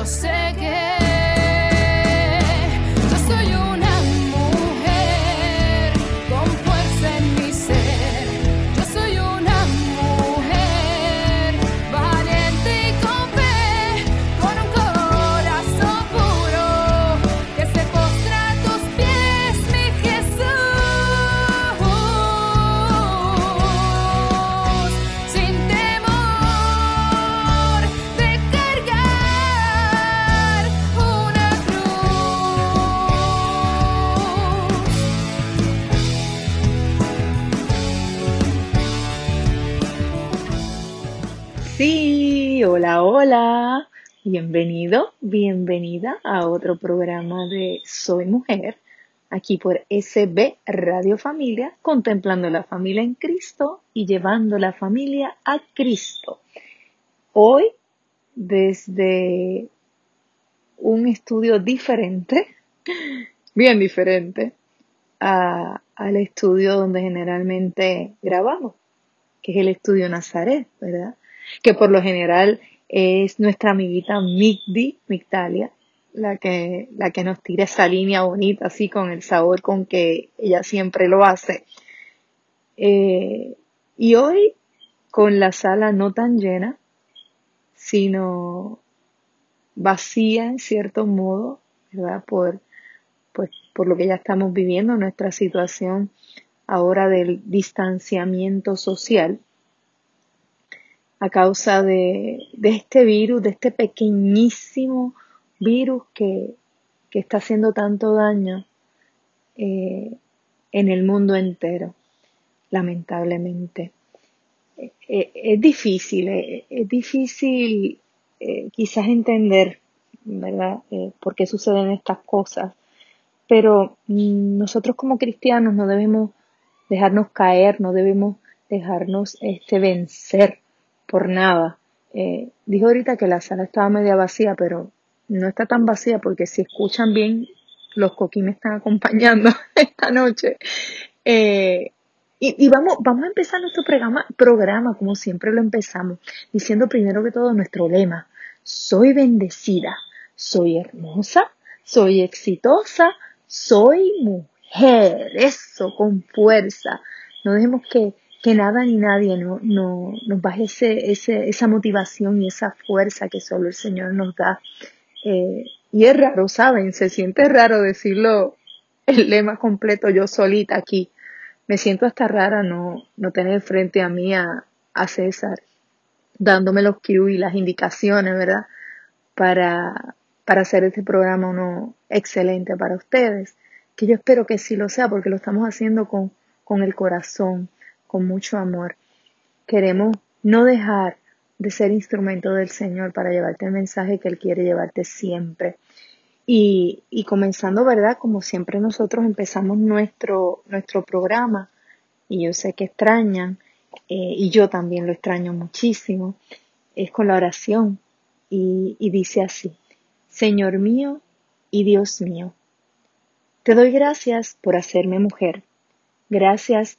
yo sé que hola, hola. Bienvenido, bienvenida a otro programa de Soy Mujer, aquí por SB Radio Familia, contemplando la familia en Cristo y llevando la familia a Cristo. Hoy, desde un estudio diferente, bien diferente, a- al estudio donde generalmente grabamos, que es el estudio Nazaret, ¿verdad? que por lo general es nuestra amiguita Migdi, Migdalia, la que, la que nos tira esa línea bonita, así con el sabor con que ella siempre lo hace. Eh, y hoy, con la sala no tan llena, sino vacía en cierto modo, ¿verdad? Por, pues, por lo que ya estamos viviendo, nuestra situación ahora del distanciamiento social a causa de, este virus, de este pequeñísimo virus que, está haciendo tanto daño eh, en el mundo entero, lamentablemente. Eh, eh, es difícil, es difícil quizás entender, ¿verdad?, por qué suceden estas cosas, pero mm, nosotros como cristianos no debemos dejarnos caer, no debemos dejarnos este, vencer por nada. Eh, dijo ahorita que la sala estaba media vacía, pero no está tan vacía porque si escuchan bien, los coquí me están acompañando esta noche. Eh, y, y vamos, vamos a empezar nuestro programa, programa, como siempre lo empezamos, diciendo primero que todo nuestro lema. Soy bendecida, soy hermosa, soy exitosa, soy mujer. Eso, con fuerza. No dejemos que, que nada ni nadie no, no, nos baje ese, ese, esa motivación y esa fuerza que solo el Señor nos da. Eh, y es raro, ¿saben? Se siente raro decirlo el lema completo yo solita aquí. Me siento hasta rara no, no tener frente a mí a, a César dándome los cues y las indicaciones, ¿verdad? Para, para hacer este programa uno excelente para ustedes. Que yo espero que sí lo sea porque lo estamos haciendo con, con el corazón, con mucho amor. Queremos no dejar de ser instrumento del Señor para llevarte el mensaje que Él quiere llevarte siempre. Y, comenzando, ¿verdad? Como siempre nosotros empezamos nuestro, nuestro programa, y yo sé que extrañan, eh, y yo también lo extraño muchísimo, es con la oración. Y, y dice así, Señor mío y Dios mío, te doy gracias por hacerme mujer. Gracias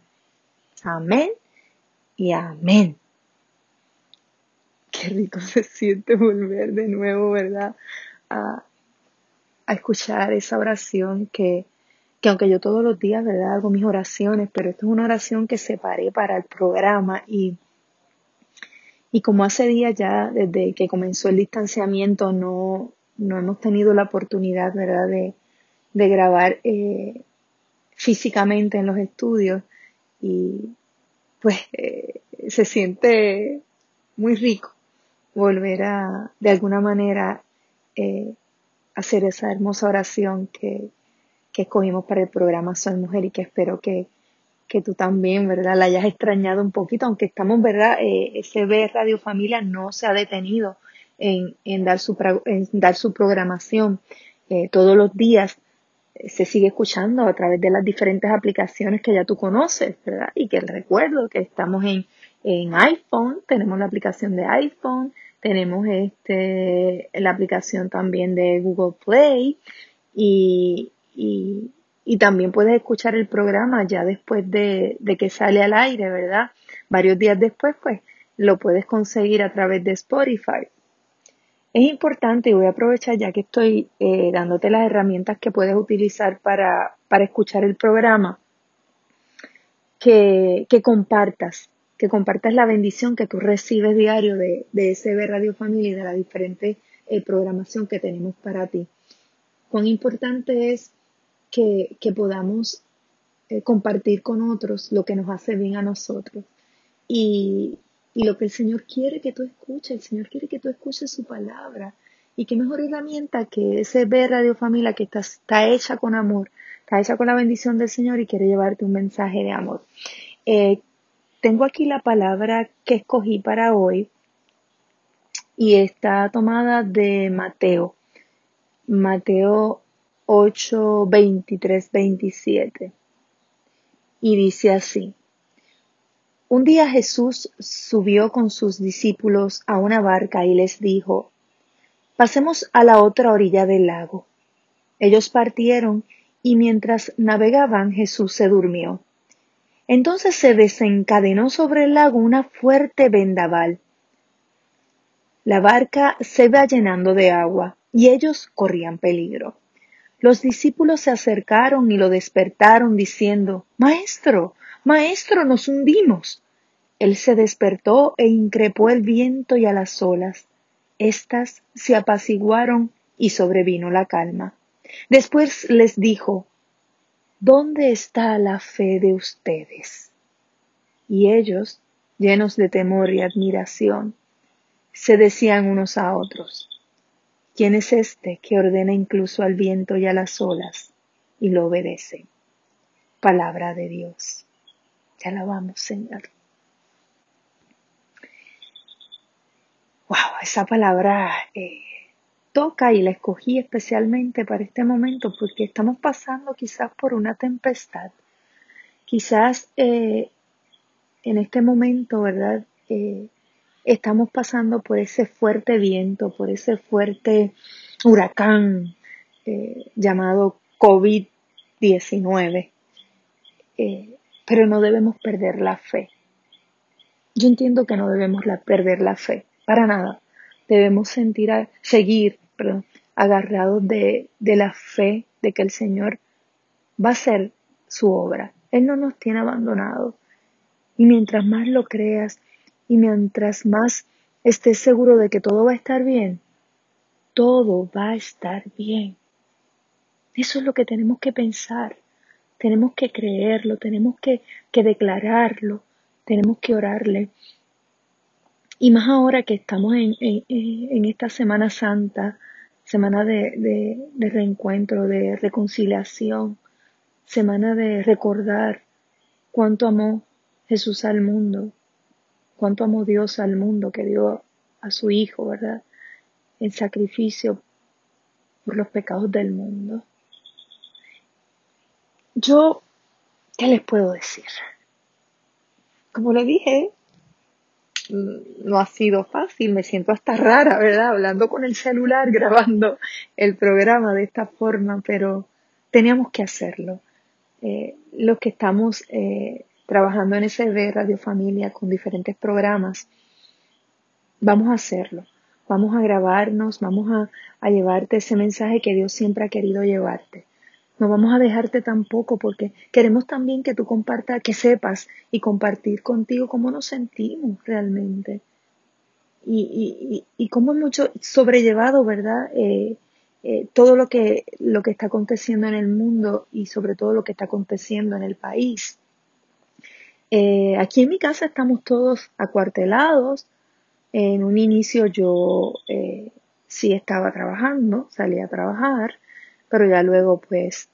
Amén y amén. Qué rico se siente volver de nuevo, ¿verdad? A, a escuchar esa oración que, que aunque yo todos los días, ¿verdad? Hago mis oraciones, pero esto es una oración que separé para el programa y, y como hace días ya, desde que comenzó el distanciamiento, no, no hemos tenido la oportunidad, ¿verdad?, de, de grabar eh, físicamente en los estudios y pues eh, se siente muy rico volver a, de alguna manera, eh, hacer esa hermosa oración que, que escogimos para el programa Soy Mujer y que espero que, que tú también, ¿verdad?, la hayas extrañado un poquito, aunque estamos, ¿verdad?, eh, SB Radio Familia no se ha detenido en, en, dar, su, en dar su programación eh, todos los días se sigue escuchando a través de las diferentes aplicaciones que ya tú conoces, ¿verdad? Y que recuerdo que estamos en, en iPhone, tenemos la aplicación de iPhone, tenemos este, la aplicación también de Google Play y, y, también puedes escuchar el programa ya después de, de que sale al aire, ¿verdad? Varios días después, pues lo puedes conseguir a través de Spotify. Es importante, y voy a aprovechar ya que estoy eh, dándote las herramientas que puedes utilizar para, para escuchar el programa, que, que, compartas, que compartas la bendición que tú recibes diario de, de SB Radio Familia y de la diferente eh, programación que tenemos para ti. Cuán importante es que, que podamos eh, compartir con otros lo que nos hace bien a nosotros. Y, y lo que el Señor quiere que tú escuches, el Señor quiere que tú escuches su palabra. Y qué mejor herramienta que ese ver Radio Familia que está, está hecha con amor, está hecha con la bendición del Señor y quiere llevarte un mensaje de amor. Eh, tengo aquí la palabra que escogí para hoy y está tomada de Mateo. Mateo 8, 23, 27. Y dice así. Un día Jesús subió con sus discípulos a una barca y les dijo, Pasemos a la otra orilla del lago. Ellos partieron y mientras navegaban Jesús se durmió. Entonces se desencadenó sobre el lago una fuerte vendaval. La barca se iba llenando de agua y ellos corrían peligro. Los discípulos se acercaron y lo despertaron diciendo, Maestro, Maestro, nos hundimos. Él se despertó e increpó el viento y a las olas. Estas se apaciguaron y sobrevino la calma. Después les dijo, ¿Dónde está la fe de ustedes? Y ellos, llenos de temor y admiración, se decían unos a otros, ¿quién es este que ordena incluso al viento y a las olas y lo obedece? Palabra de Dios. Te alabamos, Señor. Wow, esa palabra eh, toca y la escogí especialmente para este momento porque estamos pasando quizás por una tempestad. Quizás eh, en este momento, ¿verdad? Eh, estamos pasando por ese fuerte viento, por ese fuerte huracán llamado COVID-19 pero no debemos perder la fe. Yo entiendo que no debemos perder la fe, para nada. Debemos sentir, seguir, perdón, agarrados de, de la fe de que el Señor va a hacer su obra. Él no nos tiene abandonados. Y mientras más lo creas y mientras más estés seguro de que todo va a estar bien, todo va a estar bien. Eso es lo que tenemos que pensar. Tenemos que creerlo, tenemos que, declararlo, tenemos que orarle. Y más ahora que estamos en, en, esta Semana Santa, semana de, de, reencuentro, de reconciliación, semana de recordar cuánto amó Jesús al mundo, cuánto amó Dios al mundo que dio a su Hijo, ¿verdad? En sacrificio por los pecados del mundo. Yo, ¿qué les puedo decir? Como le dije, mm, no ha sido fácil, me siento hasta rara, ¿verdad? Hablando con el celular, grabando el programa de esta forma, pero teníamos que hacerlo. Eh, los que estamos eh, trabajando en SB Radio Familia con diferentes programas, vamos a hacerlo. Vamos a grabarnos, vamos a, a llevarte ese mensaje que Dios siempre ha querido llevarte. No vamos a dejarte tampoco porque queremos también que tú compartas, que sepas y compartir contigo cómo nos sentimos realmente. Y, y, y cómo mucho sobrellevado, ¿verdad? Eh, eh, todo lo que, lo que está aconteciendo en el mundo y sobre todo lo que está aconteciendo en el país. Eh, aquí en mi casa estamos todos acuartelados. En un inicio yo sí estaba trabajando, salí a trabajar, pero ya luego pues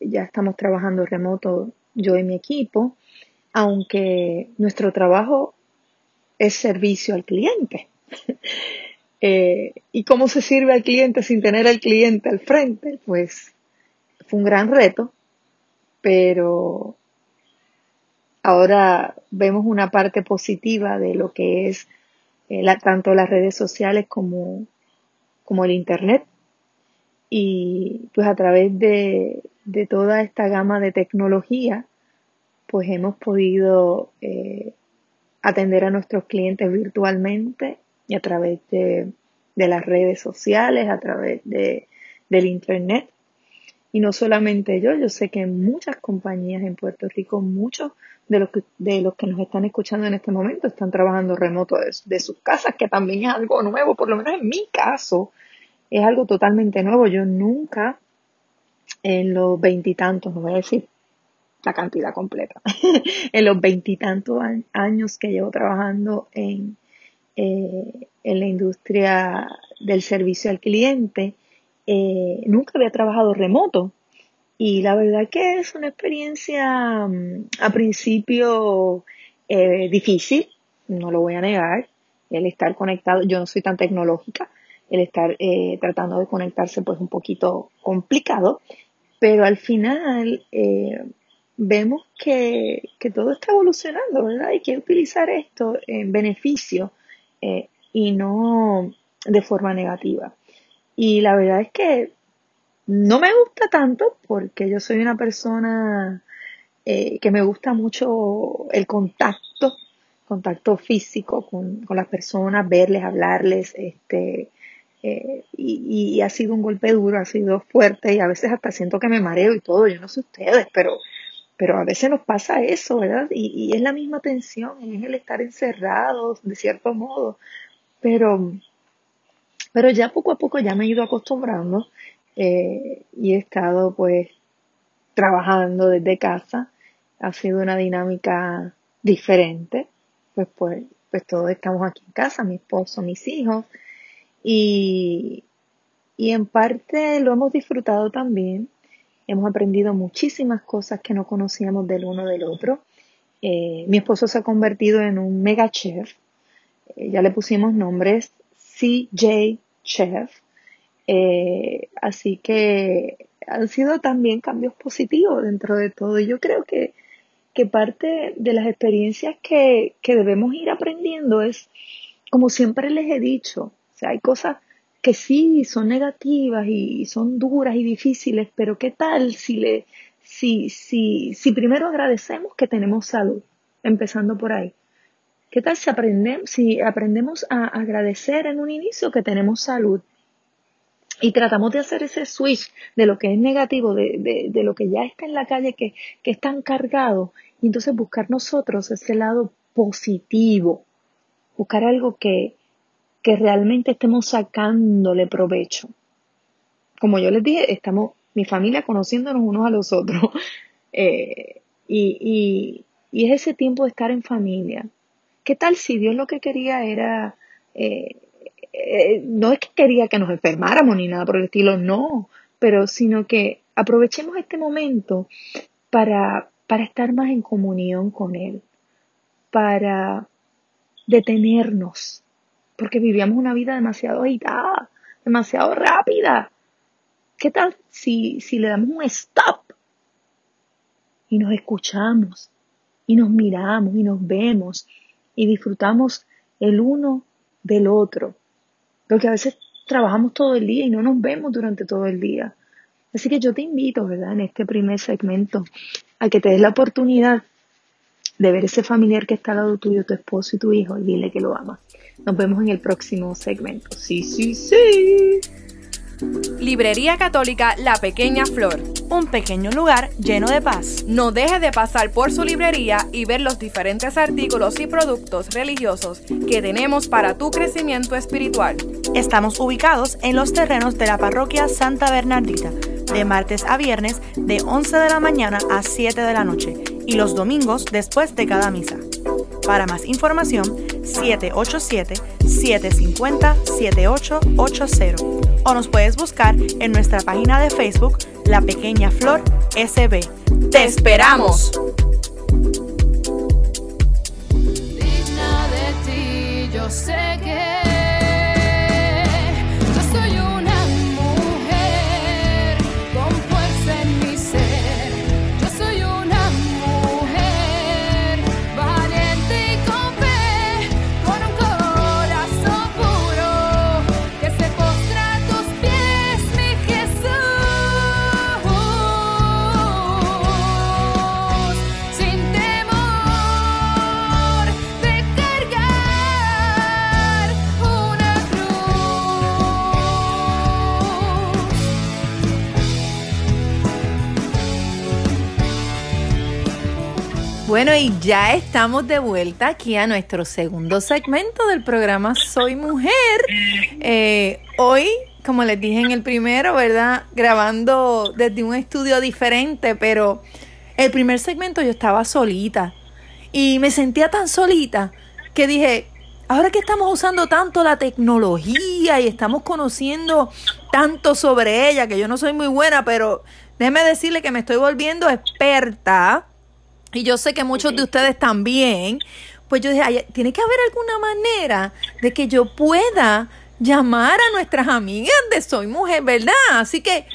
ya estamos trabajando remoto yo y mi equipo, aunque nuestro trabajo es servicio al cliente. Eh, ¿Y cómo se sirve al cliente sin tener al cliente al frente? Pues fue un gran reto, pero ahora vemos una parte positiva de lo que es eh, tanto las redes sociales como, como el Internet. Y pues a través de, de toda esta gama de tecnología, pues hemos podido eh, atender a nuestros clientes virtualmente y a través de, las redes sociales, a través de, del Internet. Y no solamente yo, yo sé que muchas compañías en Puerto Rico, muchos de los que, de los que nos están escuchando en este momento están trabajando remoto de, sus casas, que también es algo nuevo, por lo menos en mi caso, es algo totalmente nuevo. Yo nunca en los veintitantos, no voy a decir la cantidad completa, en los veintitantos años que llevo trabajando en, eh, en la industria del servicio al cliente, eh, nunca había trabajado remoto. Y la verdad que es una experiencia mm, a principio eh, difícil, no lo voy a negar, el estar conectado, yo no soy tan tecnológica, el estar tratando de conectarse pues un poquito complicado, pero al final vemos que, que, todo está evolucionando, ¿verdad? Hay que utilizar esto en beneficio eh, y no de forma negativa. Y la verdad es que no me gusta tanto porque yo soy una persona eh, que me gusta mucho el contacto, contacto físico con, con las personas, verles, hablarles, este, eh, y, ha sido un golpe duro, ha sido fuerte y a veces hasta siento que me mareo y todo, yo no sé ustedes, pero, pero a veces nos pasa eso, ¿verdad? Y, y es la misma tensión, es el estar encerrados de cierto modo, pero, pero ya poco a poco ya me he ido acostumbrando eh, y he estado pues trabajando desde casa. Ha sido una dinámica diferente, pues, pues, pues todos estamos aquí en casa, mi esposo, mis hijos, y, y en parte lo hemos disfrutado también. Hemos aprendido muchísimas cosas que no conocíamos del uno del otro. Eh, mi esposo se ha convertido en un mega chef eh, ya le pusimos nombres CJ Chef. Eh, así que han sido también cambios positivos dentro de todo. Y yo creo que, que parte de las experiencias que, que debemos ir aprendiendo es, como siempre les he dicho, o sea, hay cosas que sí son negativas y son duras y difíciles, pero ¿qué tal si le, si, si, si primero agradecemos que tenemos salud, empezando por ahí? ¿Qué tal si aprendemos, si aprendemos a agradecer en un inicio que tenemos salud? Y tratamos de hacer ese switch de lo que es negativo, de, de, lo que ya está en la calle, que, que es tan cargado, y entonces buscar nosotros ese lado positivo, buscar algo que, que realmente estemos sacándole provecho. Como yo les dije, estamos, mi familia conociéndonos unos a los otros. Eh, y, y, es ese tiempo de estar en familia, ¿Qué tal si Dios lo que quería era, eh, eh, no es que quería que nos enfermáramos ni nada por el estilo, no, pero sino que aprovechemos este momento para, para estar más en comunión con Él, para detenernos, porque vivíamos una vida demasiado agitada, demasiado rápida. ¿Qué tal si, si le damos un stop y nos escuchamos y nos miramos y nos vemos y disfrutamos el uno del otro. Porque a veces trabajamos todo el día y no nos vemos durante todo el día. Así que yo te invito, ¿verdad? En este primer segmento a que te des la oportunidad de ver ese familiar que está al lado tuyo, tu esposo y tu hijo, y dile que lo amas. Nos vemos en el próximo segmento. Sí, sí, sí. Librería Católica La Pequeña Flor un pequeño lugar lleno de paz. No dejes de pasar por su librería y ver los diferentes artículos y productos religiosos que tenemos para tu crecimiento espiritual. Estamos ubicados en los terrenos de la parroquia Santa Bernardita, de martes a viernes de 11 de la mañana a 7 de la noche y los domingos después de cada misa. Para más información, 787-750-7880 o nos puedes buscar en nuestra página de Facebook La Pequeña Flor SB. ¡Te esperamos! Digna de ti, yo sé que Bueno, y ya estamos de vuelta aquí a nuestro segundo segmento del programa Soy Mujer. Eh, hoy, como les dije en el primero, ¿verdad? Grabando desde un estudio diferente, pero el primer segmento yo estaba solita y me sentía tan solita que dije, ahora que estamos usando tanto la tecnología y estamos conociendo tanto sobre ella, que yo no soy muy buena, pero déjeme decirle que me estoy volviendo experta y yo sé que muchos de ustedes también, pues yo dije, "Ay, tiene que haber alguna manera de que yo pueda llamar a nuestras amigas de Soy Mujer, ¿verdad? Así que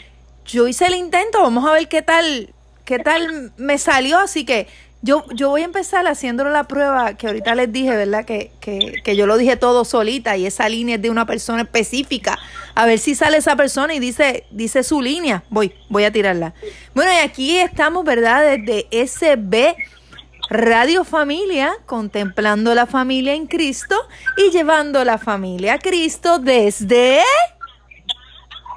yo hice el intento, vamos a ver qué tal, qué tal me salió, así que yo, yo voy a empezar haciéndole la prueba que ahorita les dije, ¿verdad? Que, que, que yo lo dije todo solita y esa línea es de una persona específica. A ver si sale esa persona y dice, dice su línea. Voy, voy a tirarla. Bueno, y aquí estamos, ¿verdad? Desde SB Radio Familia, contemplando la familia en Cristo y llevando la familia a Cristo desde...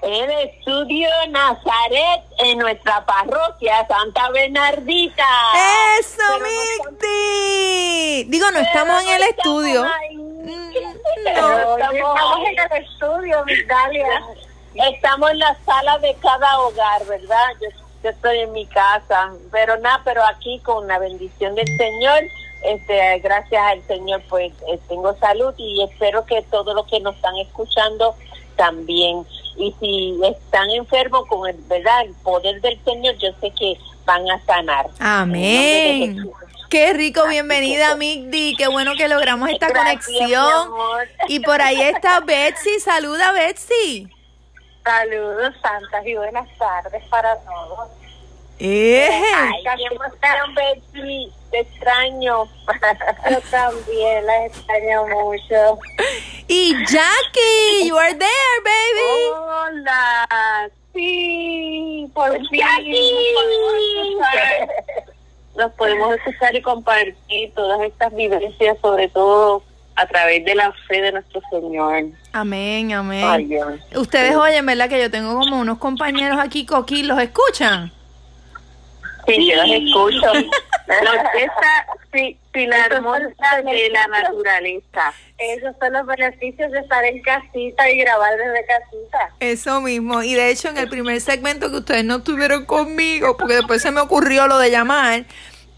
El estudio Nazaret en nuestra parroquia Santa Bernardita. ¡Eso, Pero no Micti! Digo, no estamos en el estudio. Mm, No, estamos en el estudio, Migdalia. Estamos en la sala de cada hogar, ¿verdad? Yo, yo estoy en mi casa, pero nada, pero aquí con la bendición del Señor, este, gracias al Señor, pues eh, tengo salud y espero que todos los que nos están escuchando también. Y si están enfermos con el, ¿verdad? el poder del Señor, yo sé que van a sanar. Amén. Qué rico, bienvenida, Migdi. Qué bueno que logramos esta Gracias, conexión. Y por ahí está Betsy. Saluda, Betsy. Saludos, santas y buenas tardes para todos. Eh. Ay, Betsy. Te extraño. Yo también la extraño mucho. Y Jackie, you are there, baby. Hola. Sí, por fin. nos podemos escuchar. Nos podemos escuchar y compartir todas estas vivencias, sobre todo a través de la fe de nuestro Señor. Amén, amén. Ay, Dios. Ustedes oyen, ¿verdad? Que yo tengo como unos compañeros aquí, Coqui, ¿los escuchan? Sí, yo los escucho. La orquesta fi- filarmónica de la naturaleza. Esos son los beneficios de estar en casita y grabar desde casita. Eso mismo. Y de hecho, en el primer segmento que ustedes no estuvieron conmigo, porque después se me ocurrió lo de llamar,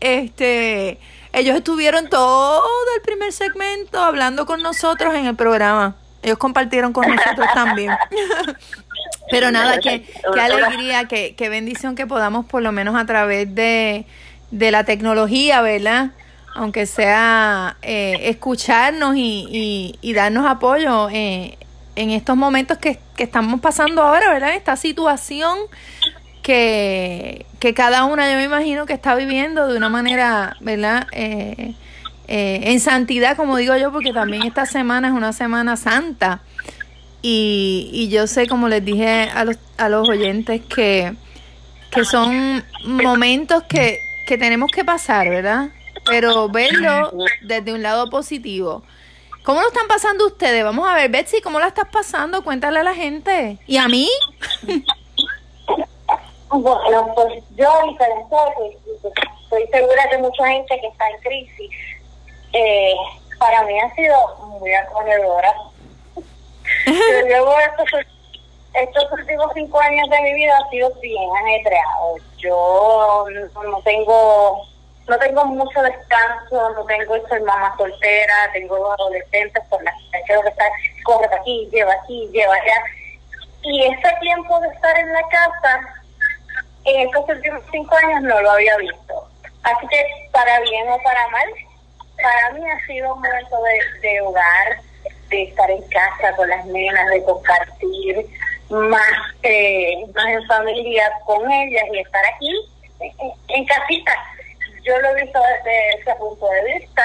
este, ellos estuvieron todo el primer segmento hablando con nosotros en el programa. Ellos compartieron con nosotros también. Pero nada, qué, qué alegría, qué, qué bendición que podamos por lo menos a través de, de la tecnología, ¿verdad? Aunque sea eh, escucharnos y, y, y darnos apoyo eh, en estos momentos que, que estamos pasando ahora, ¿verdad? Esta situación que, que cada una yo me imagino que está viviendo de una manera, ¿verdad? Eh, eh, en santidad, como digo yo, porque también esta semana es una semana santa. Y, y yo sé, como les dije a los, a los oyentes, que, que son momentos que, que tenemos que pasar, ¿verdad? Pero verlo desde un lado positivo. ¿Cómo lo están pasando ustedes? Vamos a ver, Betsy, ¿cómo la estás pasando? Cuéntale a la gente. ¿Y a mí? Bueno, pues yo y estoy segura que mucha gente que está en crisis, eh, para mí ha sido muy acogedora. Pero luego estos, estos últimos cinco años de mi vida ha sido bien ajetreado. Yo no tengo no tengo mucho descanso, no tengo, soy mamá soltera, tengo dos adolescentes por las que tengo que estar, corre aquí, lleva aquí, lleva allá. Y ese tiempo de estar en la casa, en estos últimos cinco años no lo había visto. Así que para bien o para mal, para mí ha sido un momento de, de hogar, de estar en casa con las nenas, de compartir más, eh, más en familia con ellas y estar aquí en, en casita yo lo he visto desde ese punto de vista.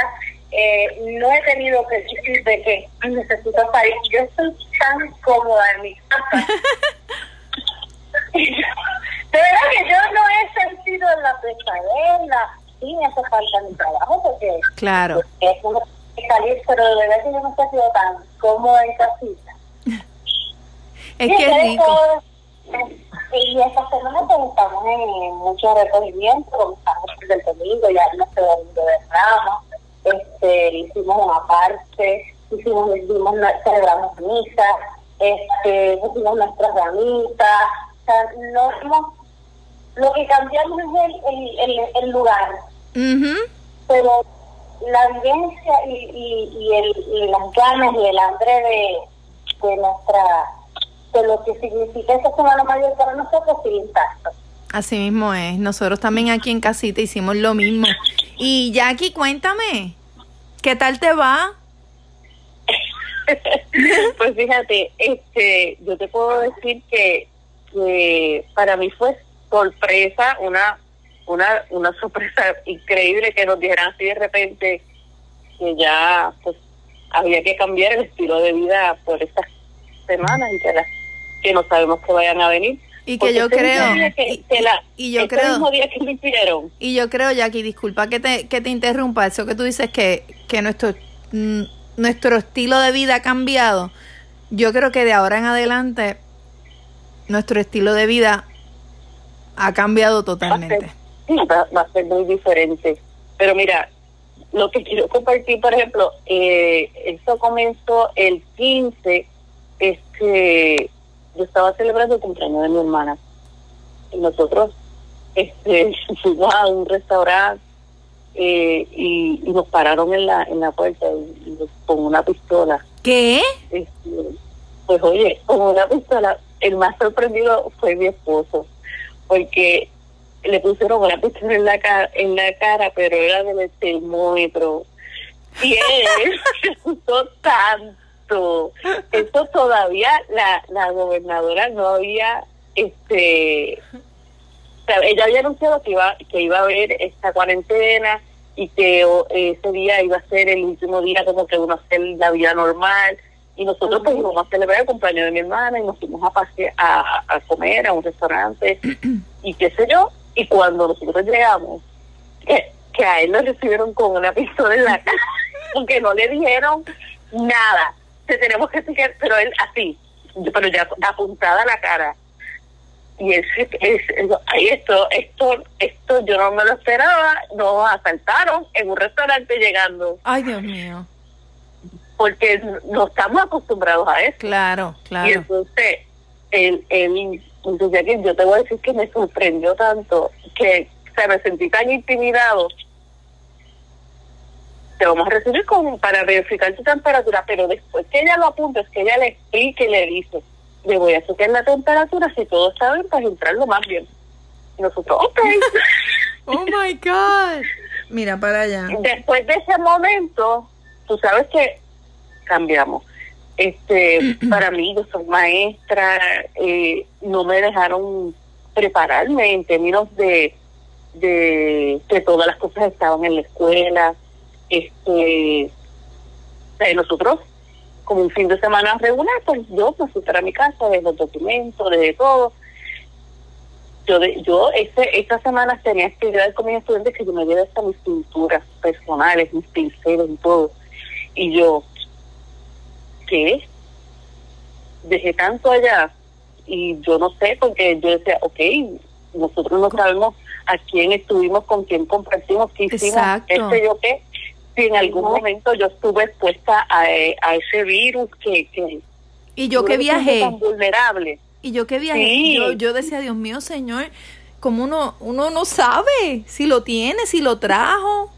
Eh, no he tenido que decir de que necesito salir. Yo estoy tan cómoda en mi casa. de verdad que yo no he sentido la pesadilla. Sí, me hace falta mi trabajo porque claro. es uno que salir, pero de verdad que yo no he sido tan cómoda en casita. es que es rico. Y esta semana pues, estamos en mucho recogimiento, estamos del domingo, ya nuestro domingo de ramos, este, hicimos una parte, hicimos, hicimos celebramos misa, este, hicimos nuestras ramitas, o sea, no, lo que cambiamos es el, el, el, lugar, pero la vivencia y, y, y, el, y las ganas y el hambre de, de nuestra de lo que significa esa semana mayor para nosotros sigue intacto. Así mismo es. Nosotros también aquí en casita hicimos lo mismo. Y Jackie, cuéntame, ¿qué tal te va? pues fíjate, este, yo te puedo decir que, que para mí fue sorpresa, una, una, una sorpresa increíble que nos dijeran así de repente que ya pues había que cambiar el estilo de vida por estas semanas y que que no sabemos que vayan a venir. Y que yo creo, y, yo creo, mismo día que me Y yo creo, Jackie, disculpa que te, que te interrumpa, eso que tú dices que, que nuestro, mm, nuestro estilo de vida ha cambiado. Yo creo que de ahora en adelante nuestro estilo de vida ha cambiado totalmente. Va a ser, muy diferente. Pero mira, lo que quiero compartir, por ejemplo, eh, esto comenzó el 15, este yo estaba celebrando el cumpleaños de mi hermana. Y nosotros este, fuimos a un restaurante eh, y, nos pararon en la en la puerta con una pistola. ¿Qué? Este, pues oye, con una pistola. El más sorprendido fue mi esposo, porque le pusieron una pistola en la cara, en la cara pero era del termómetro. Y él se asustó tanto. Esto todavía la, la gobernadora no había, este, ella había anunciado que iba, que iba a haber esta cuarentena y que ese día iba a ser el último día como que uno hacer la vida normal. Y nosotros pues íbamos a celebrar el cumpleaños de mi hermana y nos fuimos a pasear, a, a comer a un restaurante. Y qué sé yo y cuando nosotros llegamos que, que a él lo recibieron con una pistola en la cara aunque no le dijeron nada tenemos que seguir, pero él así, pero ya apuntada a la cara. Y es, es, ahí esto, esto, esto yo no me lo esperaba, nos asaltaron en un restaurante llegando. Ay, Dios mío. Porque no estamos acostumbrados a eso. Claro, claro. Y entonces, el, el, entonces yo te voy a decir que me sorprendió tanto que se me sentí tan intimidado te vamos a recibir como para verificar tu temperatura, pero después que ella lo apunte, es que ella le explique y le dice, le voy a chequear la temperatura, si todo está bien, pues entrarlo más bien. Y nosotros, ok. oh my God. Mira para allá. Después de ese momento, tú sabes que cambiamos. Este, para yo soy maestra, eh, no me dejaron prepararme en términos de, de todas las cosas estaban en la escuela, este nosotros como un fin de semana regular pues yo me fui para mi casa de los documentos de todo. Yo de, yo este, esta semana tenía actividades con mis estudiantes que yo me llevé hasta mis pinturas personales mis pinceles y todo. Y yo ¿qué? dejé tanto allá y yo no sé porque yo decía ok nosotros no sabemos a quién estuvimos, con quién compartimos, qué hicimos, Exacto. este yo qué. Si en algún momento yo estuve expuesta a, a ese virus que, que Y yo que viajé, tan vulnerable. y yo que viajé, Sí. yo, yo decía, Dios mío, Señor, como uno, uno no sabe si lo tiene, si lo trajo.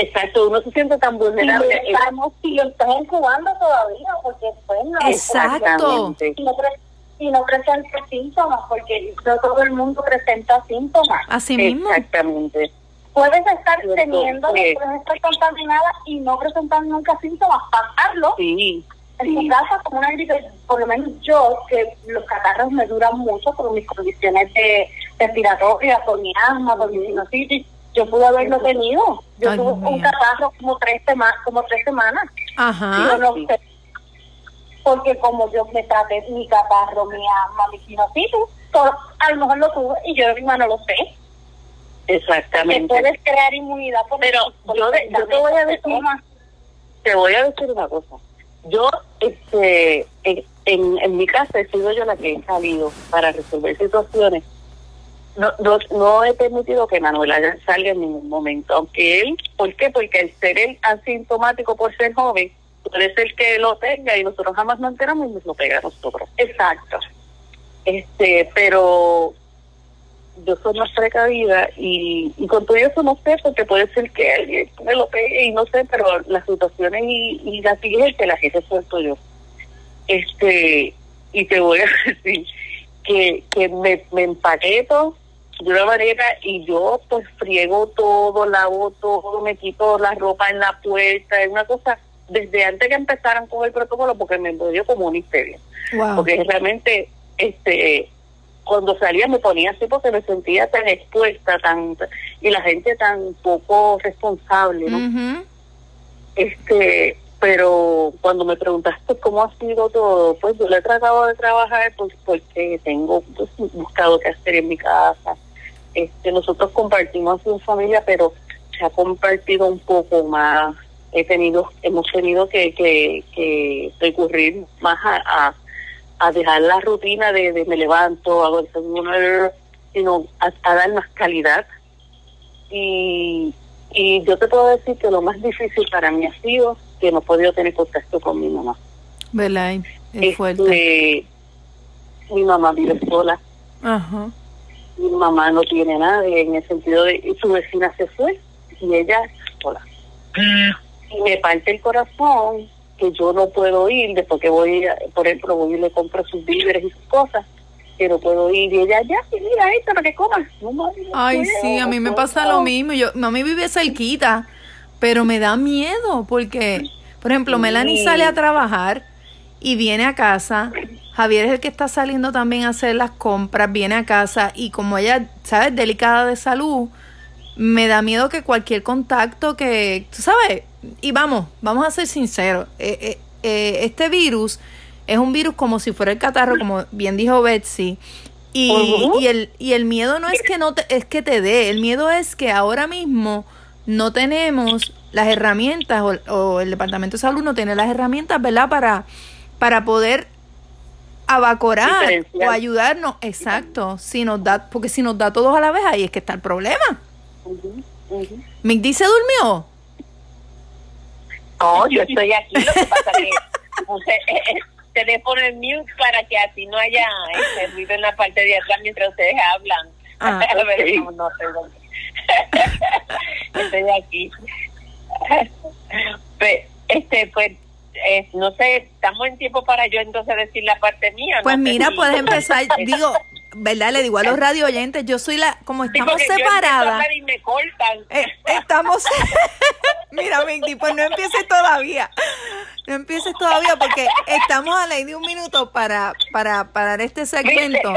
Exacto, uno se siente tan Y lo vulnerable. estamos, lo están incubando todavía, porque pues no. Exacto. Y no, pre- y no presenta síntomas, porque no todo el mundo presenta síntomas. Así mismo. Exactamente. Puedes estar Cierto, teniendo, sí. puedes estar contaminada y no presentar nunca síntomas. Pasarlo Sí, en tu casa como una gripe, por lo menos yo, que los catarros me duran mucho por mis condiciones de respiratorias, por mi asma, por mi sinusitis, yo pude haberlo tenido. Yo Ay, tuve un catarro como tres, sema- como tres semanas. Ajá. Yo no sí. sé. Porque como yo me traté mi catarro, mi asma, mi sinusitis, todo- a lo mejor lo tuve y yo misma no lo sé. Que exactamente. puedes crear inmunidad por Pero por yo te voy a decir- tomas. Te voy a decir una cosa. Yo, este, en, en, en mi casa he sido yo la que he salido para resolver situaciones. No, no, no he permitido que Manuel salga en ningún momento, aunque él, ¿por qué? Porque el ser él asintomático por ser joven, puede ser que lo tenga y nosotros jamás nos enteramos y nos lo pega a nosotros. Exacto. Este, pero yo soy más precavida y, y con todo eso no sé, porque puede ser que alguien me lo pegue y no sé, pero las situaciones y, y las siguientes las he resuelto yo. Este, y te voy a decir que, que me, me empaqueto de una manera y yo pues friego todo, lavo todo, me quito la ropa en la puerta, es una cosa desde antes que empezaran con el protocolo porque me dio como una histeria. Wow. porque realmente este cuando salía me ponía así porque me sentía tan expuesta tan y la gente tan poco responsable no este pero cuando me preguntaste cómo ha sido todo pues yo le he tratado de trabajar pues porque tengo pues, buscado qué hacer en mi casa este nosotros compartimos en familia pero se ha compartido un poco más he tenido hemos tenido que que, que recurrir más a, a a dejar la rutina de, de me levanto, hago el sino a, a dar más calidad. Y, y yo te puedo decir que lo más difícil para mí ha sido que no he podido tener contacto con mi mamá. ¿Verdad? Es Este, fuerte. mi mamá vive sola, Ajá. Mi mamá no tiene nadie en el sentido de y su vecina se fue y ella sola. Y me parte el corazón que yo no puedo ir después que voy, a- por ejemplo, voy y le compro sus víveres y sus cosas, que no puedo ir y ella ya, mira esto para que comas. No, mami, no Ay, puedo, sí, a mí me pasa lo mismo. Yo, mami vive cerquita, pero me da miedo porque, por ejemplo, Melanie Sí. sale a trabajar y viene a casa. Javier es el que está saliendo también a hacer las compras, viene a casa y como ella, ¿sabes? Delicada de salud, me da miedo que cualquier contacto que, tú sabes, y vamos, vamos a ser sinceros, eh, eh, eh, este virus es un virus como si fuera el catarro, como bien dijo Betsy, y, Ujú. y el, y el miedo no es que no te, es que te dé, el miedo es que ahora mismo no tenemos las herramientas o, o el departamento de salud no tiene las herramientas, ¿verdad? Para, para poder abacorar o ayudarnos, exacto, si nos da, porque si nos da todos a la vez ahí es que está el problema. Ujú. Mick dice durmió. No, yo estoy aquí, lo que pasa que puse eh, el teléfono en mute para que así no haya este ruido en la parte de atrás mientras ustedes hablan. Ah, A ver, ok. no, estoy aquí. Pe- este, pues, eh, no sé, estamos en tiempo para yo entonces decir la parte mía. Pues no mira, si- puedes empezar, digo, ¿verdad? Le digo a los radio oyentes, yo soy la, como Sí, estamos a separadas, y me cortan. eh, estamos, mira, Mindy, pues no empieces todavía, no empieces todavía porque estamos a ley de un minuto para, para, para este segmento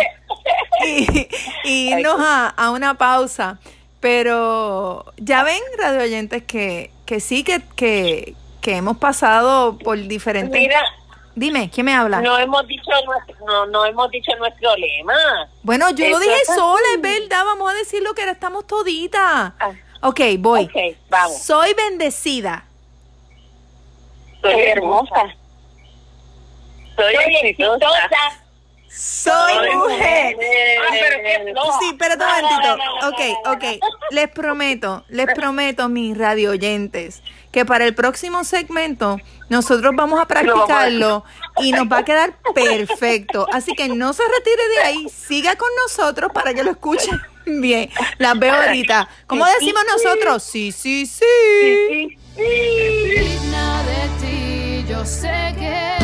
y, y irnos a, a una pausa. Pero ya ven, radio oyentes, que, que sí, que, que, que hemos pasado por diferentes... Mira, Dime, ¿quién me habla? no hemos dicho nuestro, no, no hemos dicho nuestro lema. Bueno, yo lo dije sola, es verdad. Vamos a decir lo que era, estamos toditas. Ah. Ok, voy. Ok, vamos. Soy bendecida. Soy hermosa. Soy, exitosa. Soy mujer. Ah, pero qué. Sí, pero un momentito. Ok, ok. Les prometo, les prometo, mis radio oyentes, que para el próximo segmento nosotros vamos a practicarlo y nos va a quedar perfecto. Así que no se retire de ahí, siga con nosotros para que lo escuchen bien. Las veo ahorita. ¿Cómo decimos nosotros? Sí, sí, sí. digna de ti, yo sé que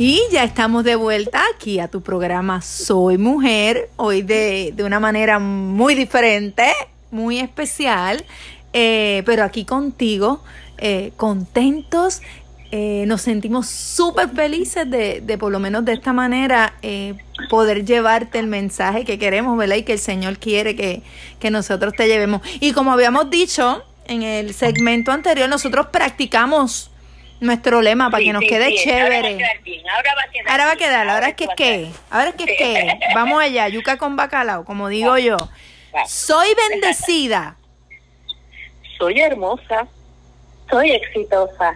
Y ya estamos de vuelta aquí a tu programa Soy Mujer, hoy de, de una manera muy diferente, muy especial, eh, pero aquí contigo, eh, contentos, eh, nos sentimos súper felices de, de por lo menos de esta manera eh, poder llevarte el mensaje que queremos, ¿verdad? Y que el Señor quiere que, que nosotros te llevemos. Y como habíamos dicho en el segmento anterior, nosotros practicamos nuestro lema para que nos sí, quede sí, chévere. Ahora va a quedar ahora va a quedar Ahora ahora es que es que, ahora es que es que, vamos allá, yuca con bacalao, como digo yo. Soy bendecida. Soy hermosa. Soy exitosa.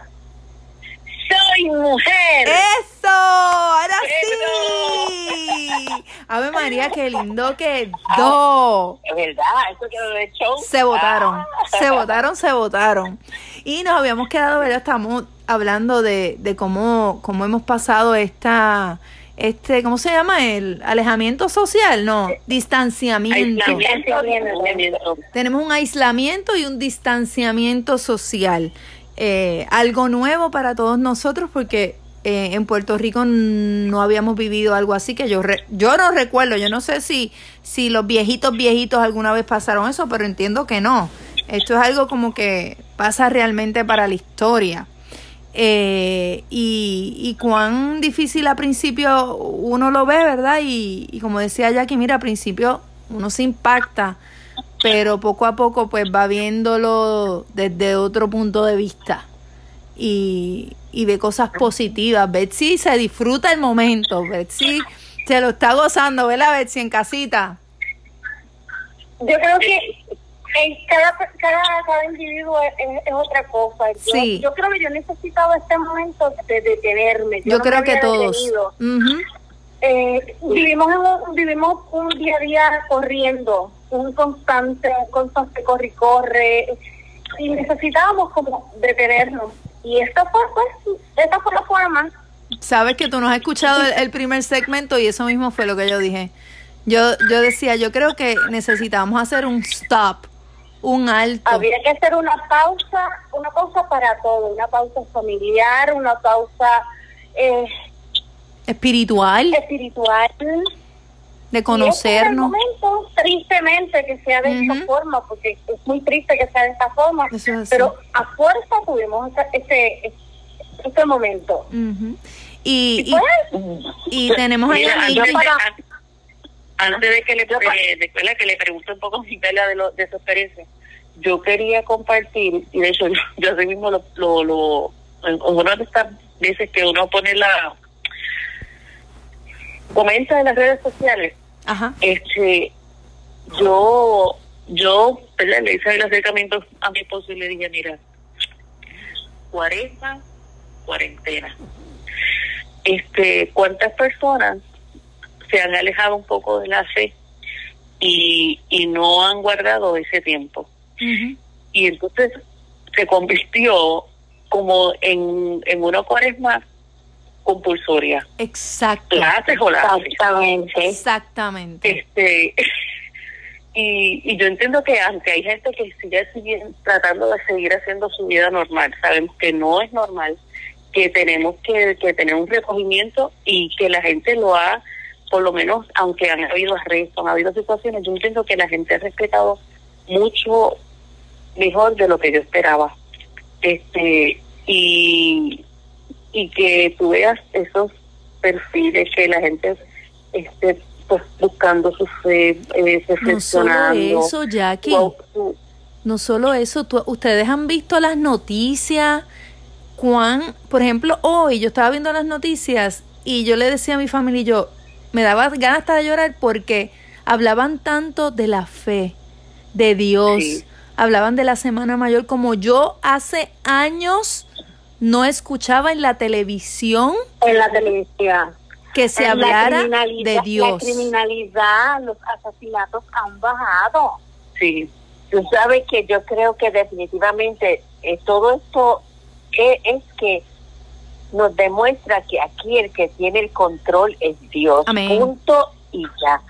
Soy mujer. ¡Eso! ¡Ahora ¡Eso! sí! Ave María, qué lindo quedó. Es verdad, eso quedó de show. Se votaron, Ah. se votaron, se votaron. Y nos habíamos quedado, ¿verdad? Estamos hablando de, de cómo, cómo hemos pasado esta, este, ¿cómo se llama? El alejamiento social, no, distanciamiento. Aislamiento, aislamiento. Tenemos un aislamiento y un distanciamiento social. Eh, algo nuevo para todos nosotros porque eh, en Puerto Rico no habíamos vivido algo así que yo re- yo no recuerdo, yo no sé si, si los viejitos viejitos alguna vez pasaron eso, pero entiendo que no. Esto es algo como que pasa realmente para la historia. Eh, y, y cuán difícil al principio uno lo ve, ¿verdad? Y, y como decía Jackie, mira, al principio uno se impacta, pero poco a poco pues va viéndolo desde otro punto de vista y, y ve cosas positivas. Betsy se disfruta el momento, Betsy se lo está gozando, ¿verdad, Betsy, en casita? Yo creo que cada, cada, cada individuo es, es- otra cosa. Yo, Sí. yo creo que yo necesitaba este momento de detenerme. Yo no creo que todos. Eh, vivimos, en un, vivimos un día a día corriendo, un constante, un constante corre y corre, y necesitábamos como detenernos. Y esta fue, pues, esta fue la forma. Sabes que tú no has escuchado el, el primer segmento y eso mismo fue lo que yo dije. Yo, yo decía, yo creo que necesitamos hacer un stop, un alto. Había que hacer una pausa, una pausa para todo, una pausa familiar, una pausa eh, espiritual, espiritual. de conocernos. Y este es el momento, tristemente, que sea de esta Ujú. forma, porque es muy triste que sea de esta forma, es pero a fuerza tuvimos ese, ese, ese momento. Ujú. Y, y, Pues, y tenemos ahí Mira, antes, de que le, de, que le pregunte un poco Miguela de, lo, de su experiencia, yo quería compartir, y de hecho yo, yo así mismo lo, lo, lo en en una de estas veces que uno pone la comenta en las redes sociales, Ajá. este yo yo ¿verdad? le hice el acercamiento a mi esposo y le dije mira cuaresma cuarentena este cuántas personas se han alejado un poco de la fe y, y no han guardado ese tiempo y entonces se convirtió como en, en una cuaresma compulsoria Exacto. la haces o la haces Exactamente. Exactamente. este y, y yo entiendo que aunque hay gente que sigue siguen tratando de seguir haciendo su vida normal sabemos que no es normal que tenemos que, que tener un recogimiento y que la gente lo ha por lo menos aunque han habido arrestos han habido situaciones yo entiendo que la gente ha respetado mucho mejor de lo que yo esperaba este y, y que tú veas esos perfiles que la gente esté pues buscando su fe, eh, No solo reflexionando. eso, Jackie. Wow, tú- No solo eso, tú- ustedes han visto las noticias, cuán, por ejemplo, hoy yo estaba viendo las noticias y yo le decía a mi familia y yo, me daba ganas hasta de llorar porque hablaban tanto de la fe, de Dios, Sí. hablaban de la Semana Mayor como yo hace años no escuchaba en la televisión en la televisión. que se La hablara de La Dios. criminalidad, los asesinatos han bajado. Sí. Tú sabes que yo creo que definitivamente eh, todo esto eh, es que nos demuestra que aquí el que tiene el control es Dios. Amén. Punto y ya.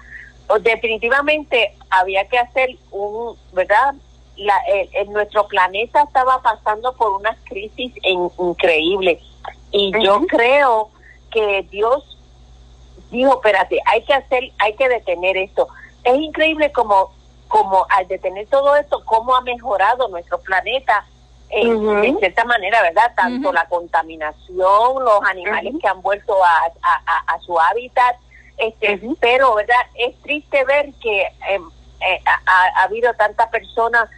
Definitivamente había que hacer un, ¿verdad? La, el- el- nuestro planeta estaba pasando por una crisis in- increíble y yo creo que Dios dijo, espérate, hay que hacer, hay que detener esto. Es increíble como, como al detener todo esto, cómo ha mejorado nuestro planeta de cierta manera, ¿verdad? Tanto la contaminación, los animales que han vuelto a, a, a- a su hábitat, este, pero, ¿verdad? Es triste ver que em, eh, ha, ha- ha habido tantas personas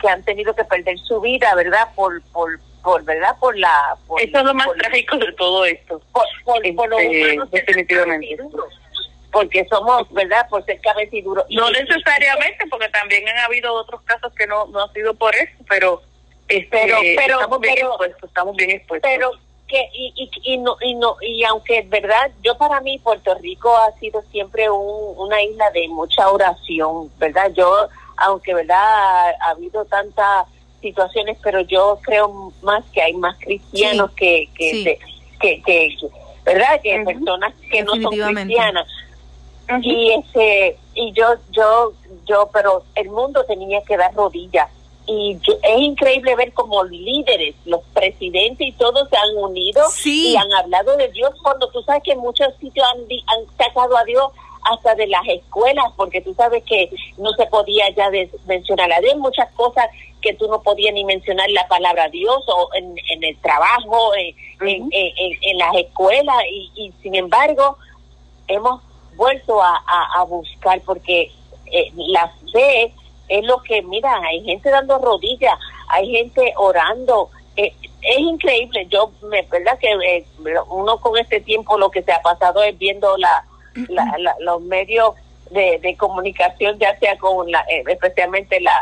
que han tenido que perder su vida, ¿verdad? Por, por, por ¿verdad? Por la... Por, Eso es lo más por- trágico de todo esto. por, por, por los Este, humanos definitivamente. Porque somos, ¿verdad? Por ser cabeciduros. No necesariamente, porque también han habido otros casos que no, no ha sido por eso, pero, este, Pero- pero- estamos bien pero- expuestos, estamos bien expuestos. pero que y, y, y no y no y aunque es verdad yo para mí Puerto Rico ha sido siempre un- una isla de mucha oración verdad yo aunque verdad ha, ha habido tantas situaciones pero yo creo más que hay más cristianos Sí, que que, sí. que que verdad que personas que no son cristianas. Y ese y yo yo yo pero el mundo tenía que dar rodillas y yo- es increíble ver como líderes los presidentes y todos se han unido Sí. y han hablado de Dios cuando tú sabes que muchos sitios han, han sacado a Dios hasta de las escuelas porque tú sabes que no se podía ya mencionar a Dios muchas cosas que tú no podías ni mencionar la palabra Dios o en, en el trabajo en, en, Ujú. en- en- en las escuelas y, y sin embargo hemos vuelto a, a, a buscar porque eh, la fe es lo que, mira, hay gente dando rodillas, hay gente orando. eh, es increíble, yo, me verdad que eh, uno con este tiempo lo que se ha pasado es viendo la, la- la- los medios de, de comunicación, ya sea con la, eh, especialmente la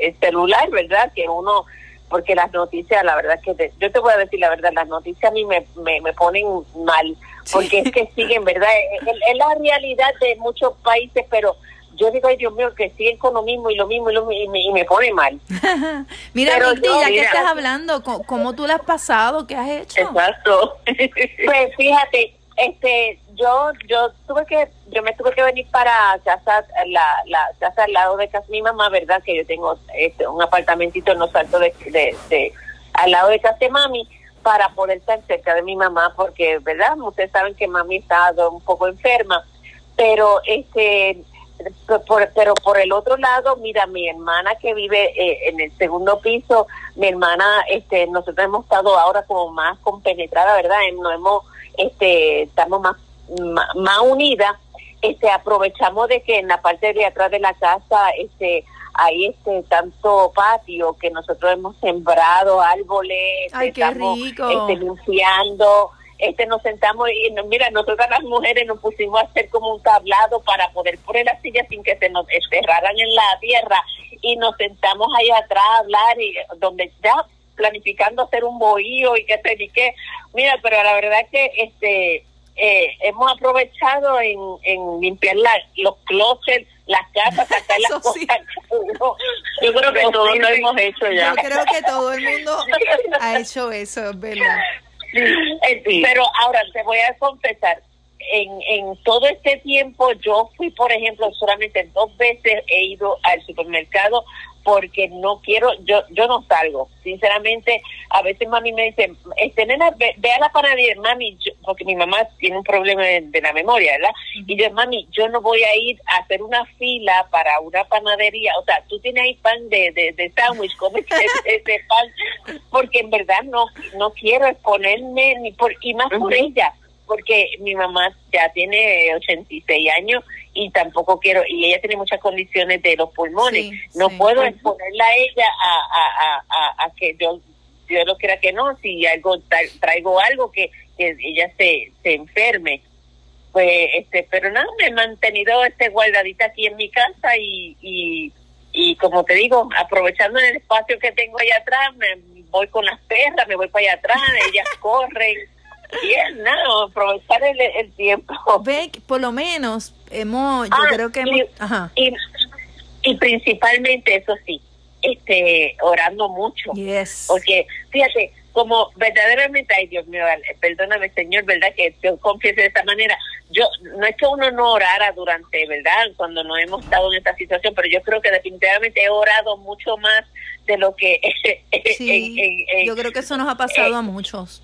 el celular, ¿verdad? Que uno, porque las noticias, la verdad que, te- yo te voy a decir la verdad, las noticias a mí me, me, me ponen mal, porque es que siguen, ¿verdad? Es, es la realidad de muchos países, pero yo digo, ay Dios mío, que siguen con lo mismo y lo mismo y, lo mismo, y, me, y me pone mal. Mira, Pero yo, ya que estás hablando, ¿cómo, cómo tú le has pasado? ¿Qué has hecho? Exacto. Pues fíjate, este, yo, yo tuve que, yo me tuve que venir para casa, la, la casa al lado de casa mi mamá, verdad, que yo tengo este, un apartamentito en los altos de, de, de- al lado de casa de mami, para poder estar cerca de mi mamá, porque, verdad, ustedes saben que mami está un poco enferma, pero este, por- pero por el otro lado, mira, mi hermana que vive eh, en el segundo piso, mi hermana, este, nosotros hemos estado ahora como más compenetrada, ¿verdad? Eh, No hemos, este, estamos más, más, más unidas. Este, aprovechamos de que en la parte de atrás de la casa, este, hay este tanto patio que nosotros hemos sembrado árboles, Ay, qué estamos rico. este, limpiando, este nos sentamos y mira, nosotras las mujeres nos pusimos a hacer como un tablado para poder poner las sillas sin que se nos enterraran en la tierra y nos sentamos ahí atrás a hablar y donde ya planificando hacer un bohío y qué sé ni qué. Mira, pero la verdad que este eh, hemos aprovechado en, en limpiar la- los closets, las casas, sacar las cosas. sí. Yo creo que todos lo hemos hecho ya. Yo creo que todo el mundo ha hecho eso, es verdad. Pero ahora te voy a confesar, en, en todo este tiempo yo fui, por ejemplo, solamente dos veces he ido al supermercado porque no quiero, yo yo no salgo. Sinceramente, a veces mami me dice, este nena, ve, ve a la panadería, mami, yo- porque mi mamá tiene un problema de, de la memoria, ¿verdad? Y yo, mami, yo no voy a ir a hacer una fila para una panadería. O sea, tú tienes ahí pan de, de, de sándwich, cómete ese, ese pan, porque en verdad no no quiero exponerme, ni por y más por ella porque mi mamá ya tiene 86 años y tampoco quiero, y ella tiene muchas condiciones de los pulmones, Sí, no sí. puedo exponerla a ella a, a, a, a, que yo, yo no quiera que no, si algo tra- traigo algo que, que ella se, se enferme. Pues, este, pero nada, me he mantenido este guardadita aquí en mi casa y, y, y como te digo, aprovechando el espacio que tengo allá atrás, me voy con las perras, me voy para allá atrás, ellas corren. Y es nada, aprovechar el, el tiempo. Ve, por lo menos hemos, yo Ah, creo que y- hemos, ajá, Y, y principalmente, eso sí, este orando mucho. yes. Porque, fíjate, como verdaderamente, ay Dios mío, perdóname Señor, ¿verdad? Que yo confiese de esta manera. Yo, no es que uno no orara durante, ¿verdad? Cuando no hemos estado en esta situación, pero yo creo que definitivamente he orado mucho más de lo que... Sí, en- en- en- yo creo que eso nos ha pasado eh, a muchos.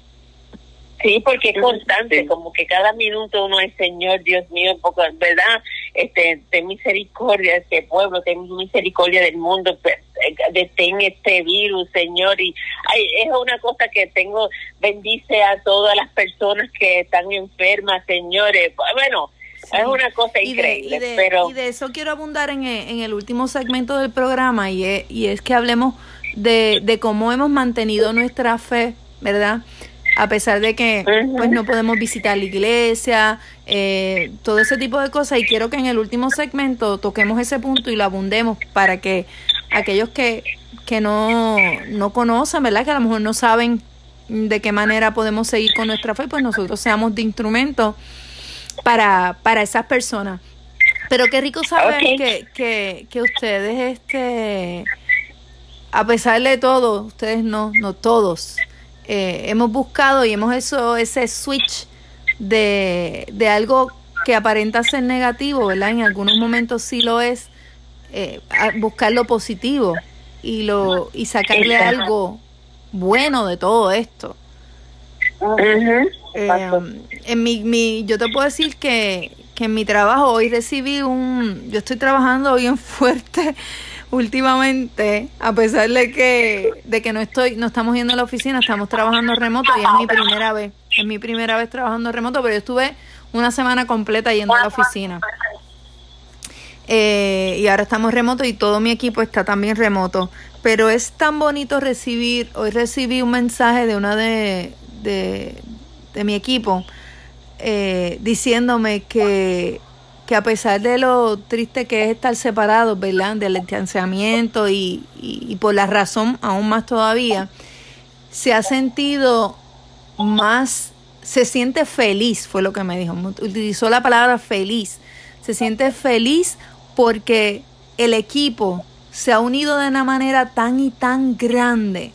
Sí, porque es constante, como que cada minuto uno es Señor, Dios mío, poco, ¿verdad? Este, ten misericordia de este pueblo, ten misericordia del mundo, pe- eh, detén este virus, Señor. Y ay, es una cosa que tengo, bendice a todas las personas que están enfermas, señores. Bueno, Sí. es una cosa Y de, increíble, y de- pero... y de eso quiero abundar en, e- en el último segmento del programa y es, y es que hablemos de, de cómo hemos mantenido nuestra fe, ¿verdad? A pesar de que pues no podemos visitar la iglesia, eh, todo ese tipo de cosas y quiero que en el último segmento toquemos ese punto y lo abundemos para que aquellos que, que no, no conocen, ¿verdad? Que a lo mejor no saben de qué manera podemos seguir con nuestra fe, pues nosotros seamos de instrumento para, para esas personas. Pero qué rico saber que, que, que ustedes, este, a pesar de todo, ustedes no, no todos, eh, hemos buscado y hemos hecho ese switch de, de algo que aparenta ser negativo, ¿verdad? En algunos momentos sí lo es, eh, buscar lo positivo y, lo, y sacarle Exacto. algo bueno de todo esto. Eh, en mi, mi, yo te puedo decir que, que en mi trabajo hoy recibí un, yo estoy trabajando bien fuerte últimamente, a pesar de que, de que no estoy, no estamos yendo a la oficina, estamos trabajando remoto y es mi primera vez, es mi primera vez trabajando remoto, pero yo estuve una semana completa yendo a la oficina. Eh, y ahora estamos remoto y todo mi equipo está también remoto. Pero es tan bonito recibir, hoy recibí un mensaje de una de, de, mi equipo eh, diciéndome que, que a pesar de lo triste que es estar separados, ¿verdad? Del distanciamiento y, por la razón aún más todavía, se ha sentido más, se siente feliz, fue lo que me dijo, utilizó la palabra feliz, se siente feliz porque el equipo se ha unido de una manera tan y tan grande.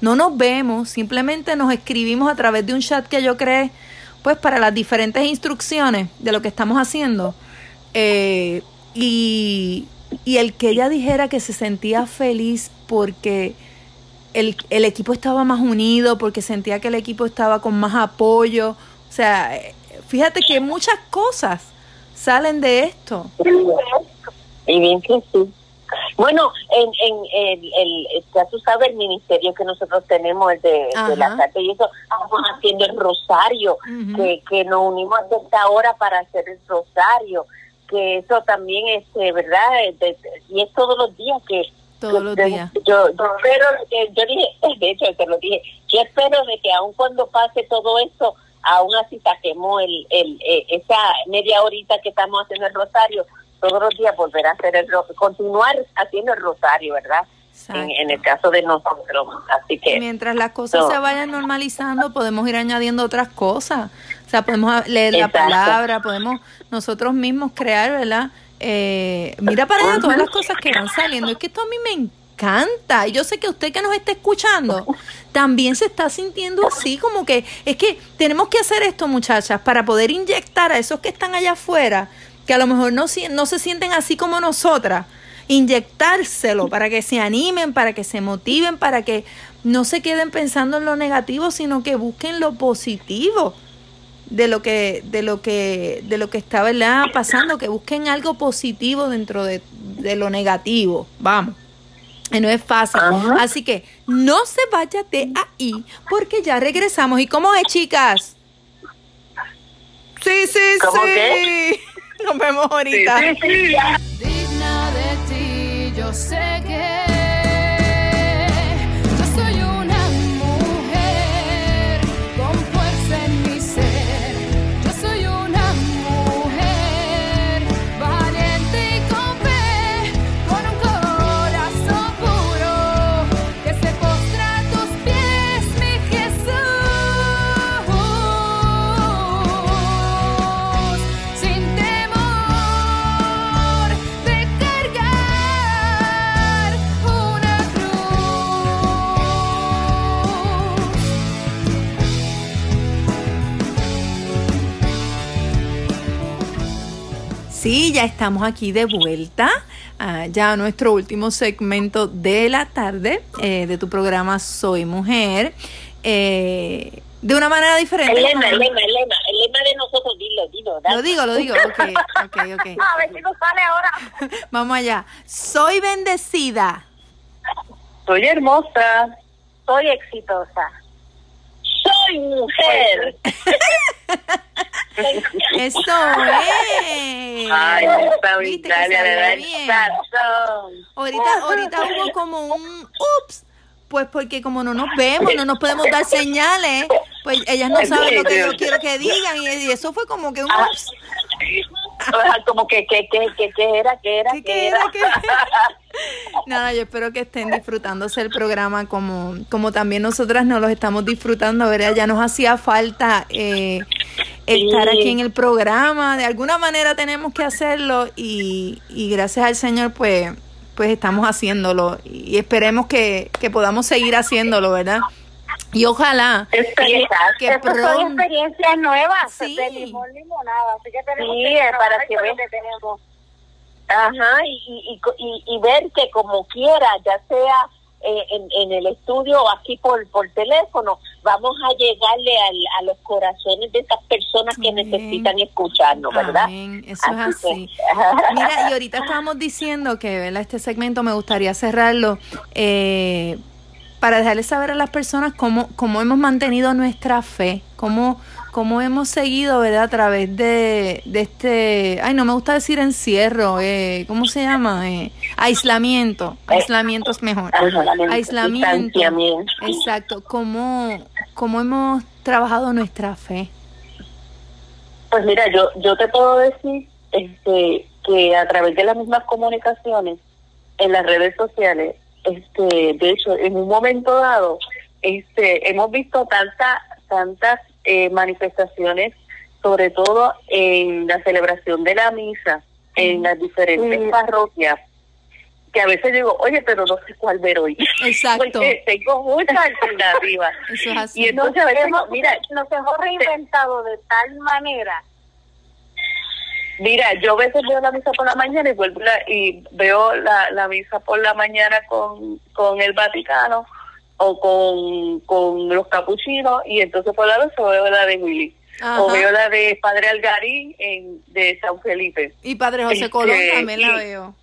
No nos vemos, simplemente nos escribimos a través de un chat que yo creé, pues para las diferentes instrucciones de lo que estamos haciendo. Eh, y, y el que ella dijera que se sentía feliz porque el, el equipo estaba más unido, porque sentía que el equipo estaba con más apoyo. O sea, eh, fíjate que muchas cosas salen de esto. Y bien que sí. Bueno, en, en el, el, ya tú sabes, el ministerio que nosotros tenemos, el de, de la carta y eso, estamos haciendo el rosario, que, que nos unimos a esta hora para hacer el rosario, que eso también es, eh, ¿verdad? Eh, de- y es todos los días que... Todos los de- días. Yo, yo espero, que- yo dije, de hecho te lo dije, yo espero de que aun cuando pase todo esto, aún así saquemos el, el, eh, esa media horita que estamos haciendo el rosario, todos los días volver a hacer el continuar haciendo el rosario, ¿verdad? En, en el caso de nosotros. Así que mientras las cosas No. se vayan normalizando, podemos ir añadiendo otras cosas. O sea, podemos leer la palabra, podemos nosotros mismos crear, ¿verdad? Eh, mira para allá todas las cosas que van saliendo. Es que esto a mí me encanta. Y yo sé que usted que nos está escuchando también se está sintiendo así, como que es que tenemos que hacer esto, muchachas, para poder inyectar a esos que están allá afuera, que a lo mejor no, no se sienten así como nosotras, inyectárselo para que se animen, para que se motiven, para que no se queden pensando en lo negativo, sino que busquen lo positivo de lo que de lo que de lo que está ¿verdad? pasando que busquen algo positivo dentro de, de lo negativo vamos no es fácil Ajá. así que no se vaya de ahí porque ya regresamos y cómo es chicas sí sí ¿Cómo sí qué? nos vemos ahorita Sí, sí. digna de ti, yo sé que ya estamos aquí de vuelta. ah, ya a nuestro último segmento de la tarde eh, de tu programa Soy Mujer. eh, de una manera diferente. El lema, el lema, el lema, el lema de nosotros, dilo, dilo. dale. Lo digo, lo digo. Ok, ok, ok. A ver si nos sale ahora. Vamos allá. Soy bendecida. Soy hermosa, Soy exitosa. Soy mujer. Eso es. Ay, esta le da el sazón. Ahorita, ahorita hubo como un ups. Pues porque como no nos vemos, no nos podemos dar señales, pues ellas no saben lo que yo quiero que digan y, eso fue como que un Ah. Como que, que, que, que, que era, que era, ¿Qué, que era. era? ¿Qué? Nada, yo espero que estén disfrutándose el programa como, como también nosotras nos los estamos disfrutando, ¿verdad? Ya nos hacía falta eh, estar Sí. aquí en el programa, de alguna manera tenemos que hacerlo y, y gracias al Señor pues, pues estamos haciéndolo y esperemos que, que podamos seguir haciéndolo, ¿verdad? Y ojalá Experiencias. que Estas son experiencias nuevas Sí. de limón limonada, así que tenemos Sí, que es para que con vean. tenemos. Ajá, y, y, y, y- y ver que como quiera, ya sea eh, en, en el estudio o aquí por, por teléfono, vamos a llegarle al, a los corazones de esas personas que Amén. necesitan escucharnos, ¿verdad? Amén, eso es así. que- Mira, y ahorita estábamos diciendo que ¿verdad? este segmento me gustaría cerrarlo eh, para dejarles saber a las personas cómo, cómo hemos mantenido nuestra fe, cómo, cómo hemos seguido ¿verdad? a través de, de este, ay, no me gusta decir encierro, eh, ¿cómo se llama? Eh, aislamiento, aislamiento es mejor. Aislamiento. Exacto, cómo, cómo hemos trabajado nuestra fe. Pues mira, yo yo te puedo decir este que a través de las mismas comunicaciones en las redes sociales, este, de hecho, en un momento dado, este, hemos visto tantas tantas eh, manifestaciones, sobre todo en la celebración de la misa en las diferentes parroquias, que a veces digo, oye, pero no sé cuál ver hoy, Exacto, porque tengo muchas alternativas. eso es así. Y entonces a veces, mira, nos hemos reinventado de tal manera Mira, yo a veces veo la misa por la mañana y vuelvo la- y veo la, la misa por la mañana con, con el Vaticano o con, con los capuchinos y entonces por la noche veo la de Willy Ajá. o veo la de Padre Algarín en, de San Felipe. Y Padre José Este, Colón también la veo.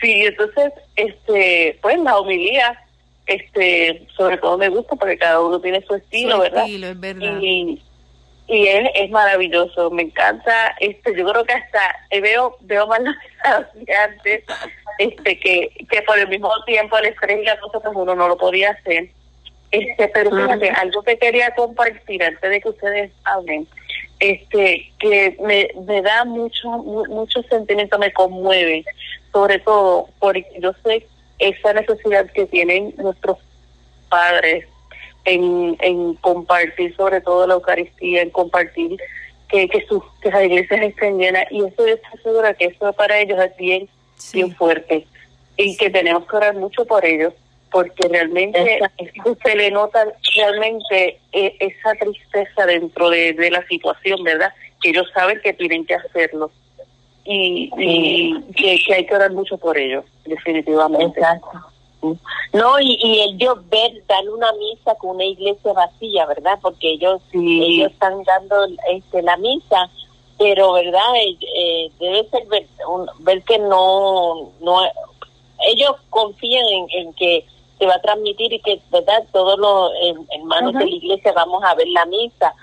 Sí, entonces, este, pues la homilía, este, sobre todo me gusta porque cada uno tiene su estilo, Su ¿verdad? estilo, es verdad. y, y es, es maravilloso me encanta. Este yo creo que hasta eh, veo veo más las de antes este que que por el mismo tiempo el estrés y la cosa pues uno no lo podía hacer. Este pero fíjate algo que quería compartir antes de que ustedes hablen este que me, me da mucho mu- mucho sentimiento me conmueve sobre todo porque yo sé esa necesidad que tienen nuestros padres en, en compartir sobre todo la Eucaristía, en compartir que, que, sus, que las iglesias estén llenas y eso yo estoy segura que eso para ellos es bien, Sí. bien fuerte. y que tenemos que orar mucho por ellos porque realmente se le nota realmente eh, esa tristeza dentro de, de la situación, ¿verdad? Que ellos saben que tienen que hacerlo y, y que, que hay que orar mucho por ellos, definitivamente. No, y, y ellos ver, dar una misa con una iglesia vacía, ¿verdad? Porque ellos Sí. ellos están dando este la misa, pero, ¿verdad? Eh, eh, debe ser ver, un- ver que no, no, ellos confían en, en que se va a transmitir y que, ¿verdad? Todos los eh, hermanos de la iglesia vamos a ver la misa,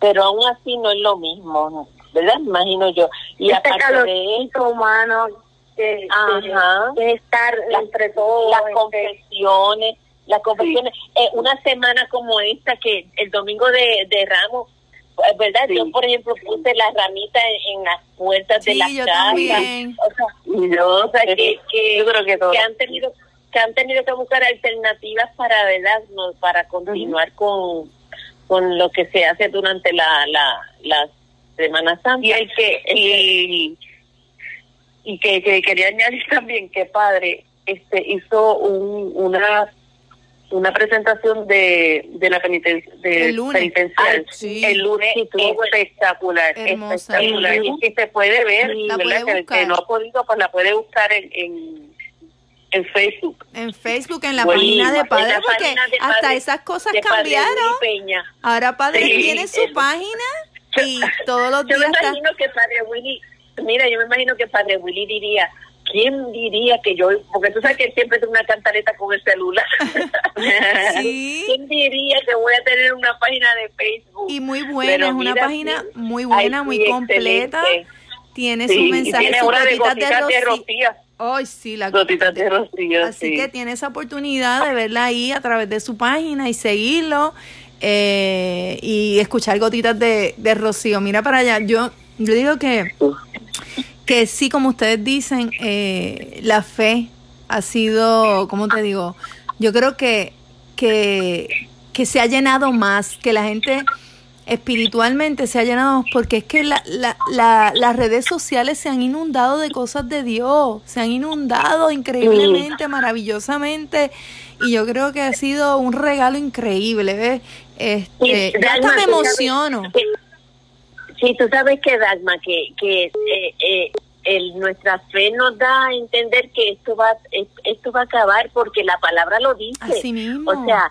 pero aún así no es lo mismo, ¿verdad? Imagino yo. Y este aparte de eso, humano que, estar La- entre todos. las este, confesiones, las confesiones. Eh, una semana como esta, que el domingo de, de Ramos, eh, ¿verdad? Sí. Yo, por ejemplo, puse las ramitas en, en las puertas de las yo casas. también. O sea, yo, o sea, que, que, yo creo que han tenido que han tenido que buscar alternativas para verdad no, para continuar con con lo que se hace durante la la, la Semana Santa y hay que y, y que, que quería añadir también que padre este hizo un, una una presentación de, de la penitencia de El lunes. penitencial. Ay, sí. el lunes Sí, espectacular Hermosa. espectacular. Y si se puede ver La puede Que el que no ha podido pues la puede buscar en en, en Facebook. En Facebook, en la página de En Padre, la porque de hasta Padre- esas cosas cambiaron. Ahora Padre Sí, tiene su página y todos los Yo me días está... imagino que Padre Willy, mira, yo me imagino que Padre Willy diría, ¿quién diría que yo, porque tú sabes que siempre tiene una cantaleta con el celular? Sí. ¿Quién diría que voy a tener una página de Facebook? Y muy buena, Pero es una página sí. muy buena, Ay, muy sí, completa. excelente. Tiene su mensaje, sus una de gotitas de rocío Ay, sí, la gotitas de rocío Así sí. que tiene esa oportunidad de verla ahí a través de su página y seguirlo eh, y escuchar gotitas de, de rocío. Mira para allá, yo, yo digo que, que sí, como ustedes dicen, eh, la fe ha sido, ¿cómo te digo? Yo creo que, que, que se ha llenado más, que la gente espiritualmente se ha llenado más, porque es que la, la, la- las redes sociales se han inundado de cosas de Dios, se han inundado increíblemente, maravillosamente, y yo creo que ha sido un regalo increíble, ¿ves? Este, hasta Dalma, me emociono. Sí, tú sabes que, Dagma, que, que eh, eh, el, nuestra fe nos da a entender que esto va, es- esto va a acabar porque la palabra lo dice. Así mismo. O sea,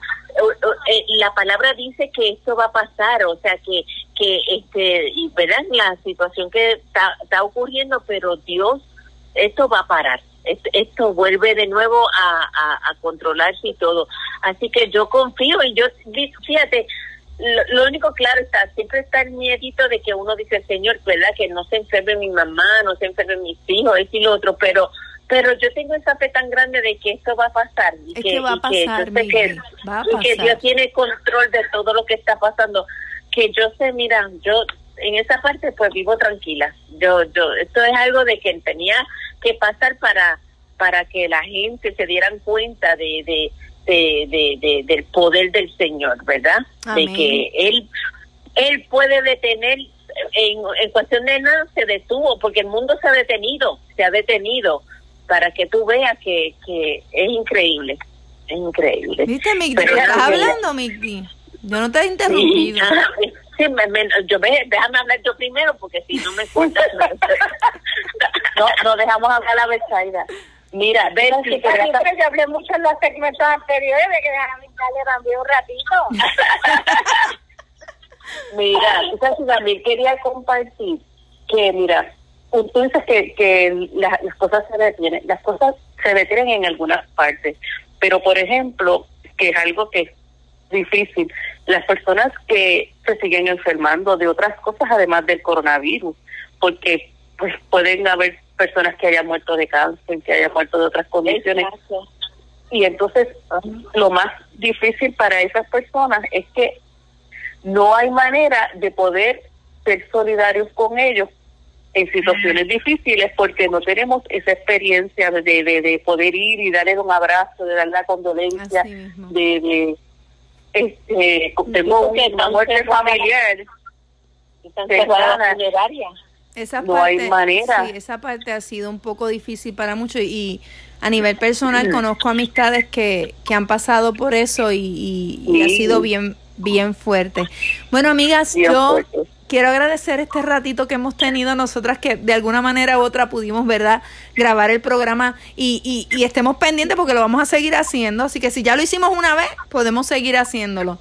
eh, la palabra dice que esto va a pasar, o sea, que, que este, y verán la situación que está, está ocurriendo, pero Dios, esto va a parar. Esto, vuelve de nuevo a, a, a controlarse y todo. Así que yo confío y yo, fíjate, lo, lo único claro está, siempre está el miedito de que uno dice, Señor, ¿verdad? Que no se enferme mi mamá, no se enferme mis hijos, esto y lo otro, pero pero yo tengo esa fe tan grande de que esto va a pasar. Y Es que va a y que va a y. Dios tiene control de todo lo que está pasando. Que yo sé, mira, yo en esa parte pues vivo tranquila. Yo, yo, esto es algo de que tenía que pasar para para que la gente se dieran cuenta de, de, de, de- de- del poder del Señor, ¿verdad? Amén. De que Él, él puede detener, en, en cuestión de nada se detuvo, porque el mundo se ha detenido, se ha detenido, para que tú veas que, que es increíble, es increíble. ¿Viste, Migdi? ¿Estás hablando, Migdi? Yo no te he interrumpido. Sí, me- me- yo ve- déjame hablar yo primero porque si no me cuentas no no dejamos hablar a Betsaida mira ve si Yo siempre yo hablé mucho en los segmentos anteriores de que déjame darle también un ratito. Mira, tú sabes, también quería compartir que, mira, tú dices que, que la- las cosas se detienen, las cosas se detienen en algunas partes, pero por ejemplo, que es algo que es difícil, las personas que se siguen enfermando de otras cosas además del coronavirus, porque pues pueden haber personas que hayan muerto de cáncer, que hayan muerto de otras condiciones, Exacto. y entonces lo más difícil para esas personas es que no hay manera de poder ser solidarios con ellos en situaciones difíciles porque no tenemos esa experiencia de, de, de poder ir y darle un abrazo, de dar la condolencia, de, de este, tengo una muerte familiar, están Cerrada. cerradas las funerarias Esa No parte, hay manera. Sí, esa parte ha sido un poco difícil para muchos y a nivel personal conozco amistades que, que han pasado por eso y, y- y ha sido bien, bien fuerte. Bueno, amigas, Bien yo fuerte. quiero agradecer este ratito que hemos tenido nosotras que de alguna manera u otra pudimos, ¿verdad?, grabar el programa y, y, y estemos pendientes porque lo vamos a seguir haciendo. Así que si ya lo hicimos una vez, podemos seguir haciéndolo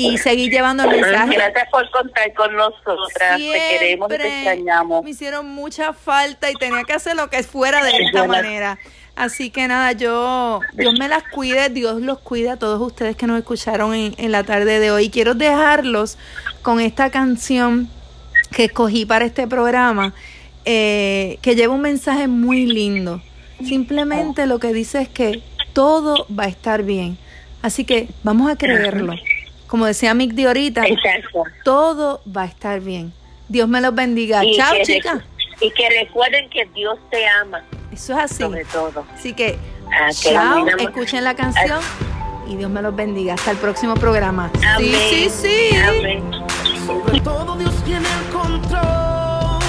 y seguir llevando el mensaje. Gracias por contar con nosotras. Te queremos y te Siempre extrañamos. Me hicieron mucha falta y tenía que hacer lo que fuera de esta manera. Así que nada, yo, Dios me las cuide, Dios los cuide a todos ustedes que nos escucharon en, en la tarde de hoy. Quiero dejarlos con esta canción que escogí para este programa, eh, que lleva un mensaje muy lindo. Simplemente lo que dice es que todo va a estar bien. Así que vamos a creerlo. Como decía Mick de ahorita, Exacto. todo va a estar bien. Dios me los bendiga. Y Chao, chicas. Y que recuerden que Dios te ama, Eso es así. sobre todo. Así que, Ah, chao, escuchen la canción y Dios me los bendiga. Hasta el próximo programa. Amén. Sí, sí, sí. Amén. Sobre todo Dios tiene el control.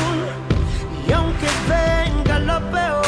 Y aunque venga lo peor,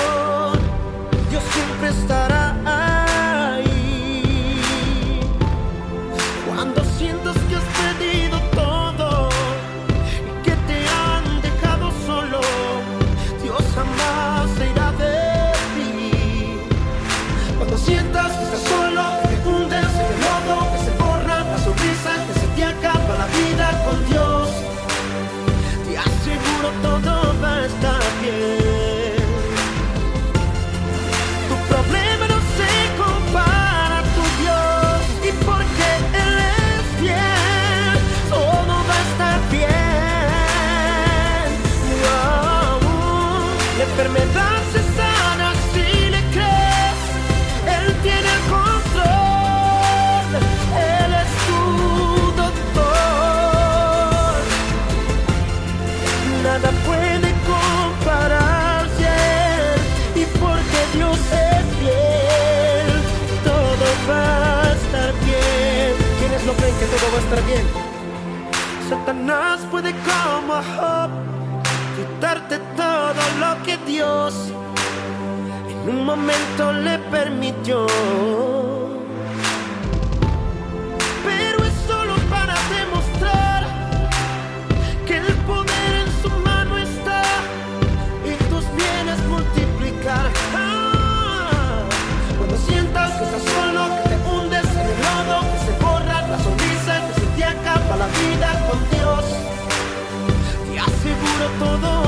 estar? Satanás puede como Job quitarte todo lo que Dios en un momento le permitió. Todo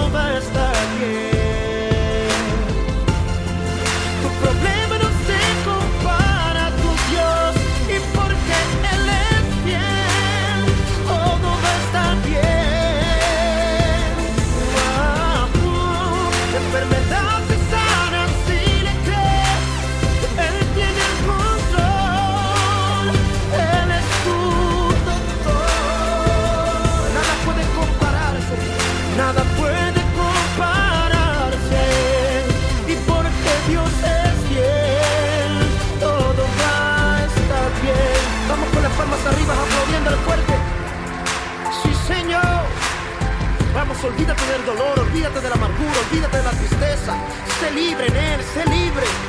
olvídate del dolor, olvídate de la amargura, olvídate de la tristeza. Sé libre en Él, sé libre.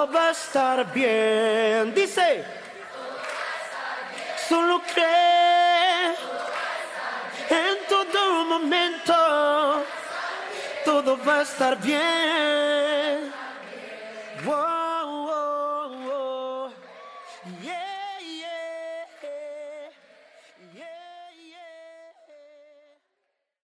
Todo va a estar bien. Dice, solo cree en todo momento, todo va a estar bien. Wow.